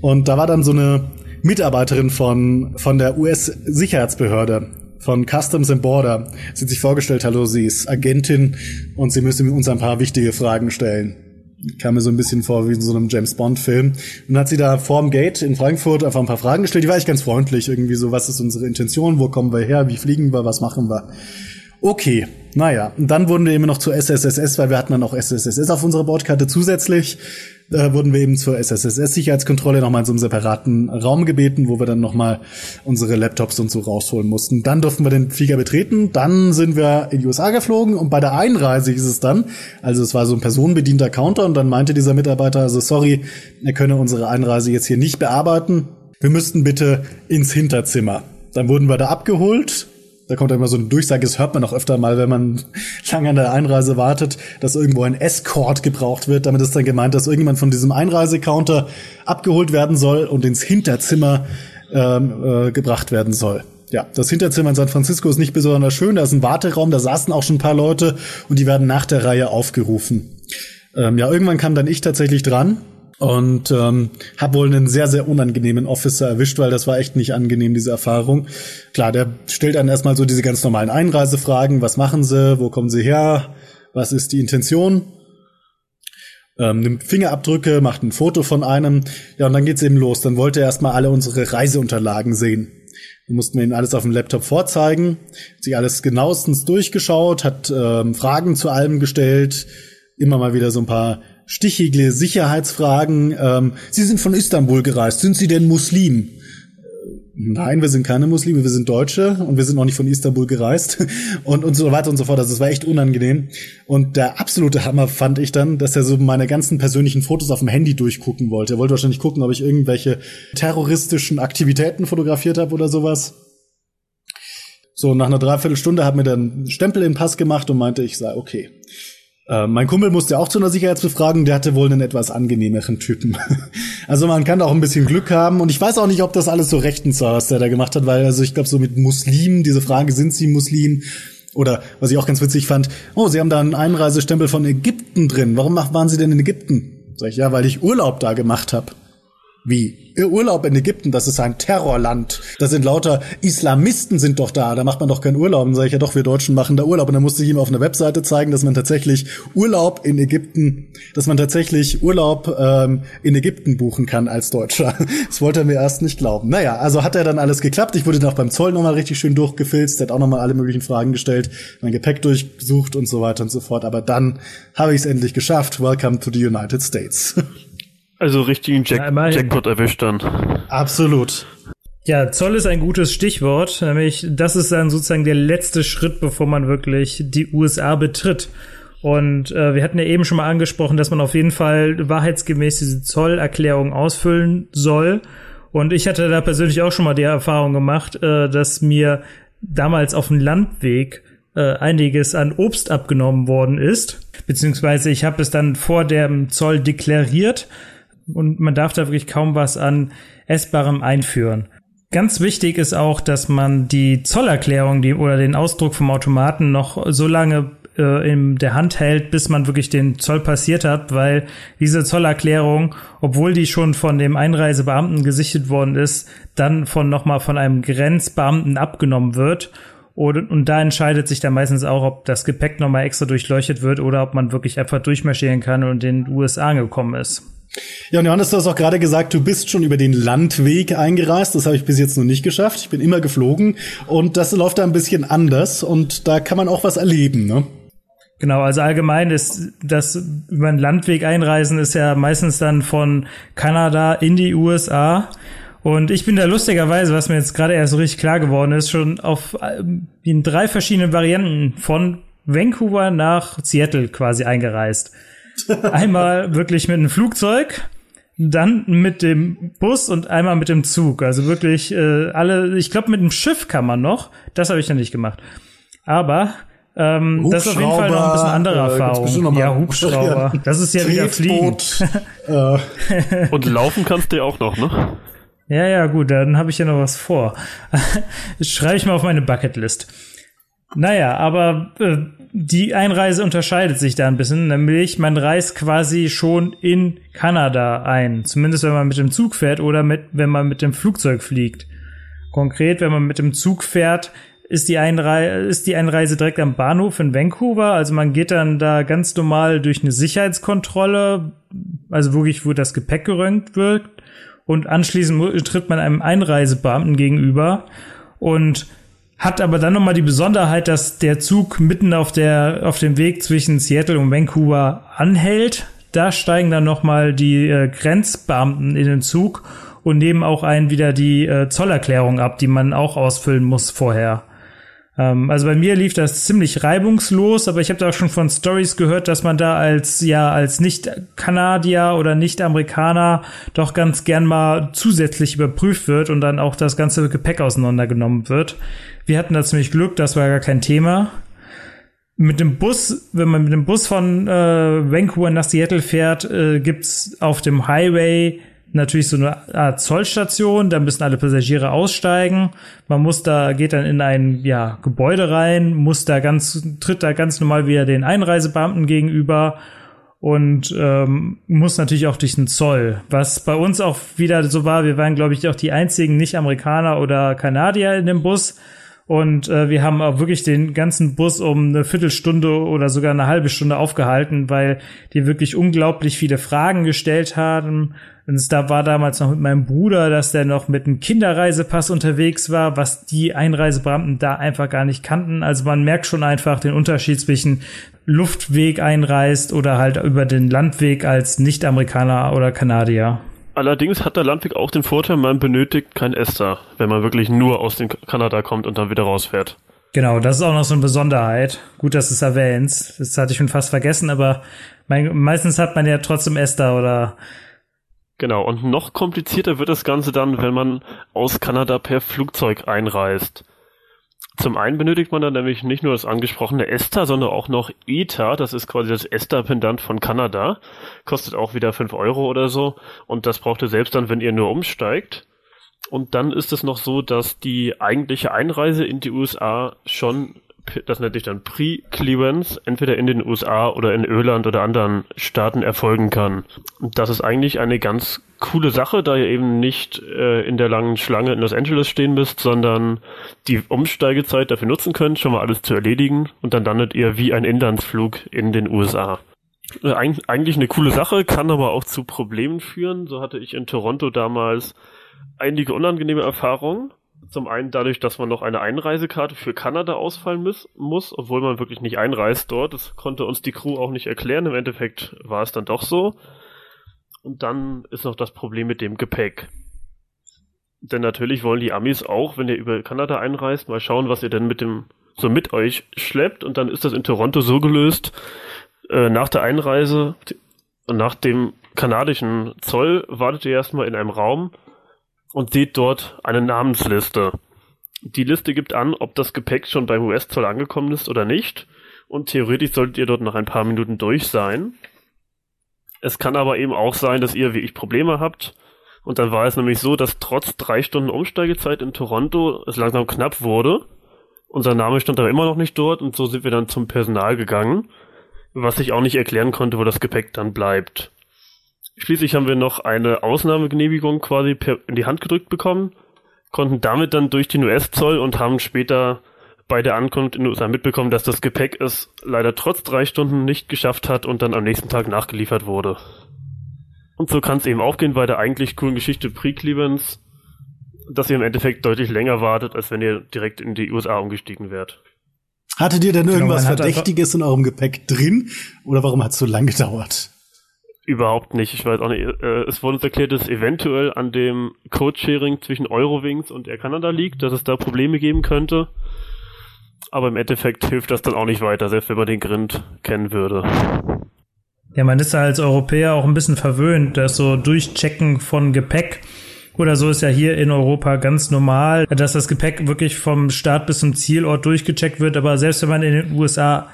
und da war dann so eine Mitarbeiterin von, von der US-Sicherheitsbehörde, von Customs and Border. Sie hat sich vorgestellt, hallo, sie ist Agentin und sie müsste uns ein paar wichtige Fragen stellen. Kam mir so ein bisschen vor wie in so einem James Bond-Film. Und dann hat sie da vorm Gate in Frankfurt einfach ein paar Fragen gestellt. Die war echt ganz freundlich. Irgendwie so, was ist unsere Intention? Wo kommen wir her? Wie fliegen wir? Was machen wir? Okay, naja. Und dann wurden wir eben noch zur SSSS, weil wir hatten dann auch SSSS auf unserer Bordkarte zusätzlich. Da wurden wir eben zur SSSS-Sicherheitskontrolle nochmal in so einem separaten Raum gebeten, wo wir dann nochmal unsere Laptops und so rausholen mussten. Dann durften wir den Flieger betreten, dann sind wir in die USA geflogen und bei der Einreise hieß es dann, also es war so ein personenbedienter Counter und dann meinte dieser Mitarbeiter, also sorry, er könne unsere Einreise jetzt hier nicht bearbeiten, wir müssten bitte ins Hinterzimmer. Dann wurden wir da abgeholt, da kommt immer so eine Durchsage, das hört man auch öfter mal, wenn man [laughs] lange an der Einreise wartet, dass irgendwo ein Escort gebraucht wird. Damit ist dann gemeint, dass irgendjemand von diesem Einreisecounter abgeholt werden soll und ins Hinterzimmer ähm, äh, gebracht werden soll. Ja, das Hinterzimmer in San Francisco ist nicht besonders schön. Da ist ein Warteraum, da saßen auch schon ein paar Leute und die werden nach der Reihe aufgerufen. Ähm, ja, irgendwann kam dann ich tatsächlich dran und ähm, habe wohl einen sehr, sehr unangenehmen Officer erwischt, weil das war echt nicht angenehm, diese Erfahrung. Klar, der stellt dann erstmal so diese ganz normalen Einreisefragen. Was machen sie? Wo kommen sie her? Was ist die Intention? ähm, nimmt Fingerabdrücke, macht ein Foto von einem. Ja, und dann geht's eben los. Dann wollte er erstmal alle unsere Reiseunterlagen sehen. Wir mussten ihm alles auf dem Laptop vorzeigen, sich alles genauestens durchgeschaut, hat ähm, Fragen zu allem gestellt, immer mal wieder so ein paar stichige Sicherheitsfragen. Ähm, Sie sind von Istanbul gereist. Sind Sie denn Muslim? nein, wir sind keine Muslime, wir sind Deutsche und wir sind noch nicht von Istanbul gereist [laughs] und, und so weiter und so fort. Also das war echt unangenehm. Und der absolute Hammer fand ich dann, dass er so meine ganzen persönlichen Fotos auf dem Handy durchgucken wollte. Er wollte wahrscheinlich gucken, ob ich irgendwelche terroristischen Aktivitäten fotografiert habe oder sowas. So, nach einer Dreiviertelstunde hat mir dann Stempel im Pass gemacht und meinte, ich sei okay. Äh, mein Kumpel musste auch zu einer Sicherheitsbefragung, der hatte wohl einen etwas angenehmeren Typen. [laughs] also man kann auch ein bisschen Glück haben und ich weiß auch nicht, ob das alles so rechtens war, was der da gemacht hat, weil also ich glaube so mit Muslimen, diese Frage, sind sie Muslim? Oder was ich auch ganz witzig fand, oh, sie haben da einen Einreisestempel von Ägypten drin. Warum waren sie denn in Ägypten? Sag ich, ja, weil ich Urlaub da gemacht habe. Wie? Urlaub in Ägypten, das ist ein Terrorland. Da sind lauter Islamisten sind doch da. Da macht man doch keinen Urlaub. Dann sage ich ja doch, wir Deutschen machen da Urlaub. Und dann musste ich ihm auf einer Webseite zeigen, dass man tatsächlich Urlaub in Ägypten, dass man tatsächlich Urlaub ähm, in Ägypten buchen kann als Deutscher. [laughs] Das wollte er mir erst nicht glauben. Naja, also hat er dann alles geklappt. Ich wurde dann auch beim Zoll nochmal richtig schön durchgefilzt. Der hat auch nochmal alle möglichen Fragen gestellt, mein Gepäck durchgesucht und so weiter und so fort. Aber dann habe ich es endlich geschafft. Welcome to the United States. [laughs] Also richtigen Jack ja, Jackpot erwischt dann. Absolut. Ja, Zoll ist ein gutes Stichwort, nämlich das ist dann sozusagen der letzte Schritt, bevor man wirklich die USA betritt. Und äh, wir hatten ja eben schon mal angesprochen, dass man auf jeden Fall wahrheitsgemäß diese Zollerklärung ausfüllen soll. Und ich hatte da persönlich auch schon mal die Erfahrung gemacht, äh, dass mir damals auf dem Landweg äh, einiges an Obst abgenommen worden ist. Beziehungsweise ich habe es dann vor dem Zoll deklariert und man darf da wirklich kaum was an Essbarem einführen. Ganz wichtig ist auch, dass man die Zollerklärung die, oder den Ausdruck vom Automaten noch so lange äh, in der Hand hält, bis man wirklich den Zoll passiert hat, weil diese Zollerklärung, obwohl die schon von dem Einreisebeamten gesichtet worden ist, dann von nochmal von einem Grenzbeamten abgenommen wird. Und, und da entscheidet sich dann meistens auch, ob das Gepäck nochmal extra durchleuchtet wird oder ob man wirklich einfach durchmarschieren kann und in den USA angekommen ist. Ja, und Johannes, du hast auch gerade gesagt, du bist schon über den Landweg eingereist. Das habe ich bis jetzt noch nicht geschafft. Ich bin immer geflogen und das läuft da ein bisschen anders und da kann man auch was erleben, ne? Genau, also allgemein ist das über den Landweg einreisen ist ja meistens dann von Kanada in die USA. Und ich bin da lustigerweise, was mir jetzt gerade erst so richtig klar geworden ist, schon auf äh, in drei verschiedenen Varianten von Vancouver nach Seattle quasi eingereist. [laughs] Einmal wirklich mit einem Flugzeug, dann mit dem Bus und einmal mit dem Zug. Also wirklich äh, alle, ich glaube mit dem Schiff kann man noch. Das habe ich noch nicht gemacht. Aber ähm, das ist auf jeden Fall noch ein bisschen andere äh, Erfahrung. Ja, Hubschrauber. [laughs] Das ist ja wieder Fliegen. Äh. [laughs] und laufen kannst du ja auch noch, ne? Ja, ja, gut, dann habe ich ja noch was vor. Schreibe ich mal auf meine Bucketlist. Naja, aber äh, die Einreise unterscheidet sich da ein bisschen, nämlich man reist quasi schon in Kanada ein, zumindest wenn man mit dem Zug fährt oder mit, wenn man mit dem Flugzeug fliegt. Konkret, wenn man mit dem Zug fährt, ist die, Einreise, ist die Einreise direkt am Bahnhof in Vancouver. Also man geht dann da ganz normal durch eine Sicherheitskontrolle, also wirklich, wo das Gepäck gerönt wird. Und anschließend tritt man einem Einreisebeamten gegenüber. Und hat aber dann nochmal die Besonderheit, dass der Zug mitten auf der auf dem Weg zwischen Seattle und Vancouver anhält. Da steigen dann nochmal die äh, Grenzbeamten in den Zug und nehmen auch einen wieder die äh, Zollerklärung ab, die man auch ausfüllen muss vorher. Ähm, also bei mir lief das ziemlich reibungslos, aber ich habe da auch schon von Stories gehört, dass man da als ja als Nicht-Kanadier oder Nicht-Amerikaner doch ganz gern mal zusätzlich überprüft wird und dann auch das ganze Gepäck auseinandergenommen wird. Wir hatten da ziemlich Glück, das war gar kein Thema. Mit dem Bus, wenn man mit dem Bus von äh, Vancouver nach Seattle fährt, äh, gibt's auf dem Highway natürlich so eine Art Zollstation, da müssen alle Passagiere aussteigen. Man muss da, geht dann in ein ja, Gebäude rein, muss da ganz, tritt da ganz normal wieder den Einreisebeamten gegenüber und ähm, muss natürlich auch durch den Zoll. Was bei uns auch wieder so war, wir waren, glaube ich, auch die einzigen Nicht-Amerikaner oder Kanadier in dem Bus. Und äh, wir haben auch wirklich den ganzen Bus um eine Viertelstunde oder sogar eine halbe Stunde aufgehalten, weil die wirklich unglaublich viele Fragen gestellt haben. Und da war damals noch mit meinem Bruder, dass der noch mit einem Kinderreisepass unterwegs war, was die Einreisebeamten da einfach gar nicht kannten. Also man merkt schon einfach den Unterschied zwischen Luftweg einreist oder halt über den Landweg als Nicht-Amerikaner oder Kanadier. Allerdings hat der Landweg auch den Vorteil, man benötigt kein Ester, wenn man wirklich nur aus dem Kanada kommt und dann wieder rausfährt. Genau, das ist auch noch so eine Besonderheit. Gut, dass du es erwähnst. Das hatte ich schon fast vergessen, aber mein, meistens hat man ja trotzdem Ester oder Genau, und noch komplizierter wird das Ganze dann, wenn man aus Kanada per Flugzeug einreist. Zum einen benötigt man dann nämlich nicht nur das angesprochene ESTA, sondern auch noch ETA, das ist quasi das ESTA-Pendant von Kanada, kostet auch wieder fünf Euro oder so und das braucht ihr selbst dann, wenn ihr nur umsteigt. Und dann ist es noch so, dass die eigentliche Einreise in die USA schon das nennt sich dann Pre-Clearance, entweder in den USA oder in Irland oder anderen Staaten erfolgen kann. Und das ist eigentlich eine ganz coole Sache, da ihr eben nicht äh, in der langen Schlange in Los Angeles stehen müsst, sondern die Umsteigezeit dafür nutzen könnt, schon mal alles zu erledigen und dann landet ihr wie ein Inlandsflug in den USA. Äh, Eig eigentlich eine coole Sache, kann aber auch zu Problemen führen. So hatte ich in Toronto damals einige unangenehme Erfahrungen zum einen dadurch, dass man noch eine Einreisekarte für Kanada ausfallen muss, muss, obwohl man wirklich nicht einreist dort. Das konnte uns die Crew auch nicht erklären. Im Endeffekt war es dann doch so. Und dann ist noch das Problem mit dem Gepäck. Denn natürlich wollen die Amis auch, wenn ihr über Kanada einreist, mal schauen, was ihr denn mit dem so mit euch schleppt. Und dann ist das in Toronto so gelöst, äh, nach der Einreise und nach dem kanadischen Zoll wartet ihr erstmal in einem Raum und seht dort eine Namensliste. Die Liste gibt an, ob das Gepäck schon beim US-Zoll angekommen ist oder nicht. Und theoretisch solltet ihr dort nach ein paar Minuten durch sein. Es kann aber eben auch sein, dass ihr wie ich Probleme habt. Und dann war es nämlich so, dass trotz drei Stunden Umsteigezeit in Toronto es langsam knapp wurde. Unser Name stand aber immer noch nicht dort und so sind wir dann zum Personal gegangen, was ich auch nicht erklären konnte, wo das Gepäck dann bleibt. Schließlich haben wir noch eine Ausnahmegenehmigung quasi per, in die Hand gedrückt bekommen, konnten damit dann durch den US-Zoll und haben später bei der Ankunft in den USA mitbekommen, dass das Gepäck es leider trotz drei Stunden nicht geschafft hat und dann am nächsten Tag nachgeliefert wurde. Und so kann es eben auch gehen bei der eigentlich coolen Geschichte Pre-Clearance, dass ihr im Endeffekt deutlich länger wartet, als wenn ihr direkt in die USA umgestiegen wärt. Hattet ihr denn genau, irgendwas genau, Verdächtiges in eurem Gepäck drin? Oder warum hat es so lange gedauert? Überhaupt nicht. Ich weiß auch nicht. Äh, es wurde uns erklärt, dass eventuell an dem Code-Sharing zwischen Eurowings und Air Canada liegt, dass es da Probleme geben könnte. Aber im Endeffekt hilft das dann auch nicht weiter, selbst wenn man den Grind kennen würde. Ja, man ist ja als Europäer auch ein bisschen verwöhnt, dass so Durchchecken von Gepäck oder so ist ja hier in Europa ganz normal, dass das Gepäck wirklich vom Start bis zum Zielort durchgecheckt wird. Aber selbst wenn man in den USA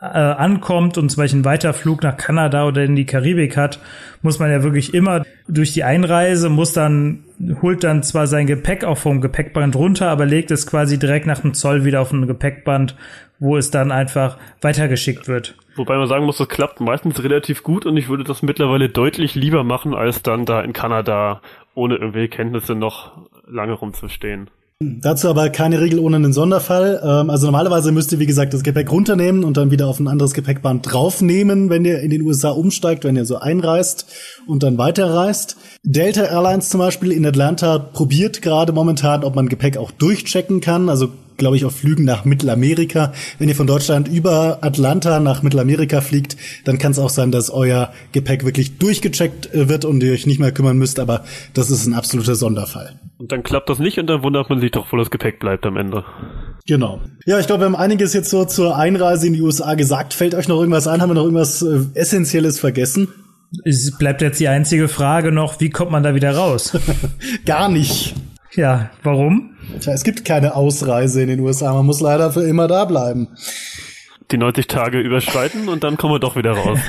äh, ankommt und zum Beispiel einen Weiterflug nach Kanada oder in die Karibik hat, muss man ja wirklich immer durch die Einreise, muss dann, holt dann zwar sein Gepäck auch vom Gepäckband runter, aber legt es quasi direkt nach dem Zoll wieder auf ein Gepäckband, wo es dann einfach weitergeschickt wird. Wobei man sagen muss, das klappt meistens relativ gut und ich würde das mittlerweile deutlich lieber machen, als dann da in Kanada ohne irgendwelche Kenntnisse noch lange rumzustehen. Dazu aber keine Regel ohne einen Sonderfall. Ähm, also normalerweise müsst ihr, wie gesagt, das Gepäck runternehmen und dann wieder auf ein anderes Gepäckband draufnehmen, wenn ihr in den USA umsteigt, wenn ihr so einreist und dann weiterreist. Delta Airlines zum Beispiel in Atlanta probiert gerade momentan, ob man Gepäck auch durchchecken kann. Also glaube ich, auf Flügen nach Mittelamerika. Wenn ihr von Deutschland über Atlanta nach Mittelamerika fliegt, dann kann es auch sein, dass euer Gepäck wirklich durchgecheckt äh, wird und ihr euch nicht mehr kümmern müsst, aber das ist ein absoluter Sonderfall. Und dann klappt das nicht und dann wundert man sich doch, wo das Gepäck bleibt am Ende. Genau. Ja, ich glaube, wir haben einiges jetzt so zur Einreise in die USA gesagt. Fällt euch noch irgendwas ein? Haben wir noch irgendwas äh, Essentielles vergessen? Es bleibt jetzt die einzige Frage noch, wie kommt man da wieder raus? [laughs] Gar nicht. Ja, warum? Tja, es gibt keine Ausreise in den USA. Man muss leider für immer da bleiben. die 90 Tage überschreiten und dann kommen wir doch wieder raus. [laughs]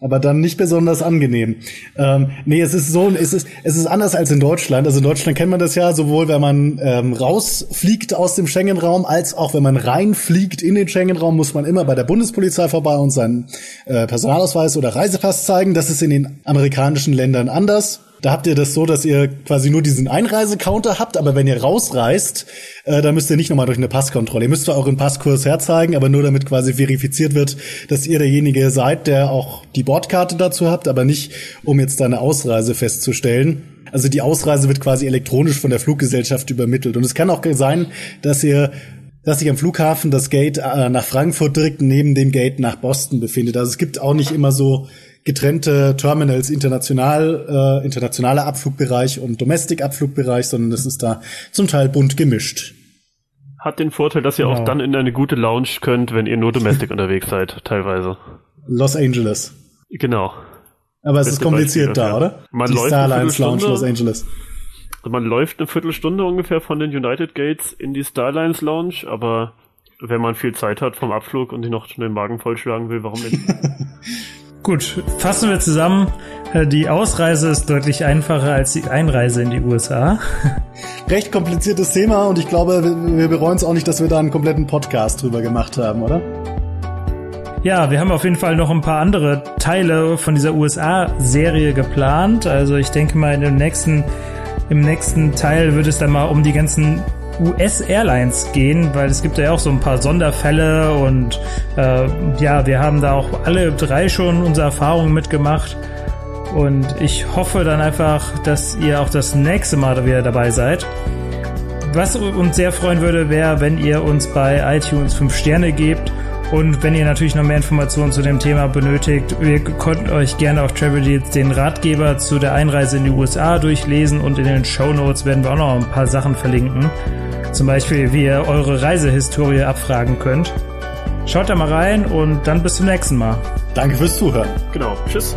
aber dann nicht besonders angenehm. Ähm, nee, es ist so, es ist, es ist anders als in Deutschland. Also in Deutschland kennt man das ja sowohl, wenn man ähm, rausfliegt aus dem Schengen-Raum, als auch wenn man reinfliegt in den Schengen-Raum, muss man immer bei der Bundespolizei vorbei und seinen äh, Personalausweis oder Reisepass zeigen. Das ist in den amerikanischen Ländern anders. Da habt ihr das so, dass ihr quasi nur diesen Einreisecounter habt, aber wenn ihr rausreist, äh, dann müsst ihr nicht nochmal durch eine Passkontrolle. Ihr müsst zwar euren Passkurs herzeigen, aber nur damit quasi verifiziert wird, dass ihr derjenige seid, der auch die Bordkarte dazu habt, aber nicht, um jetzt da eine Ausreise festzustellen. Also die Ausreise wird quasi elektronisch von der Fluggesellschaft übermittelt. Und es kann auch sein, dass ihr dass sich am Flughafen das Gate äh, nach Frankfurt direkt neben dem Gate nach Boston befindet. Also es gibt auch nicht immer so getrennte Terminals, international, äh, internationaler Abflugbereich und Domestic-Abflugbereich, sondern das ist da zum Teil bunt gemischt. Hat den Vorteil, dass ihr genau. auch dann in eine gute Lounge könnt, wenn ihr nur Domestic [laughs] unterwegs seid, teilweise. Los Angeles. Genau. Aber es ist kompliziert da, oder? Man Die läuft Starlines Lounge Los Angeles. Also man läuft eine Viertelstunde ungefähr von den United Gates in die Starlines Lounge, aber wenn man viel Zeit hat vom Abflug und sich noch den Magen vollschlagen will, warum nicht? [laughs] Gut, fassen wir zusammen. Äh, die Ausreise ist deutlich einfacher als die Einreise in die USA. [laughs] Recht kompliziertes Thema und ich glaube, wir bereuen es auch nicht, dass wir da einen kompletten Podcast drüber gemacht haben, oder? Ja, wir haben auf jeden Fall noch ein paar andere Teile von dieser USA-Serie geplant. Also ich denke mal, dem nächsten, im nächsten Teil wird es dann mal um die ganzen US-Airlines gehen, weil es gibt ja auch so ein paar Sonderfälle und äh, ja, wir haben da auch alle drei schon unsere Erfahrungen mitgemacht. Und ich hoffe dann einfach, dass ihr auch das nächste Mal wieder dabei seid. Was uns sehr freuen würde, wäre, wenn ihr uns bei iTunes 5 Sterne gebt und wenn ihr natürlich noch mehr Informationen zu dem Thema benötigt, ihr könnt euch gerne auf Travel Deals den Ratgeber zu der Einreise in die USA durchlesen und in den Show Notes werden wir auch noch ein paar Sachen verlinken. Zum Beispiel, wie ihr eure Reisehistorie abfragen könnt. Schaut da mal rein und dann bis zum nächsten Mal. Danke fürs Zuhören. Genau. Tschüss.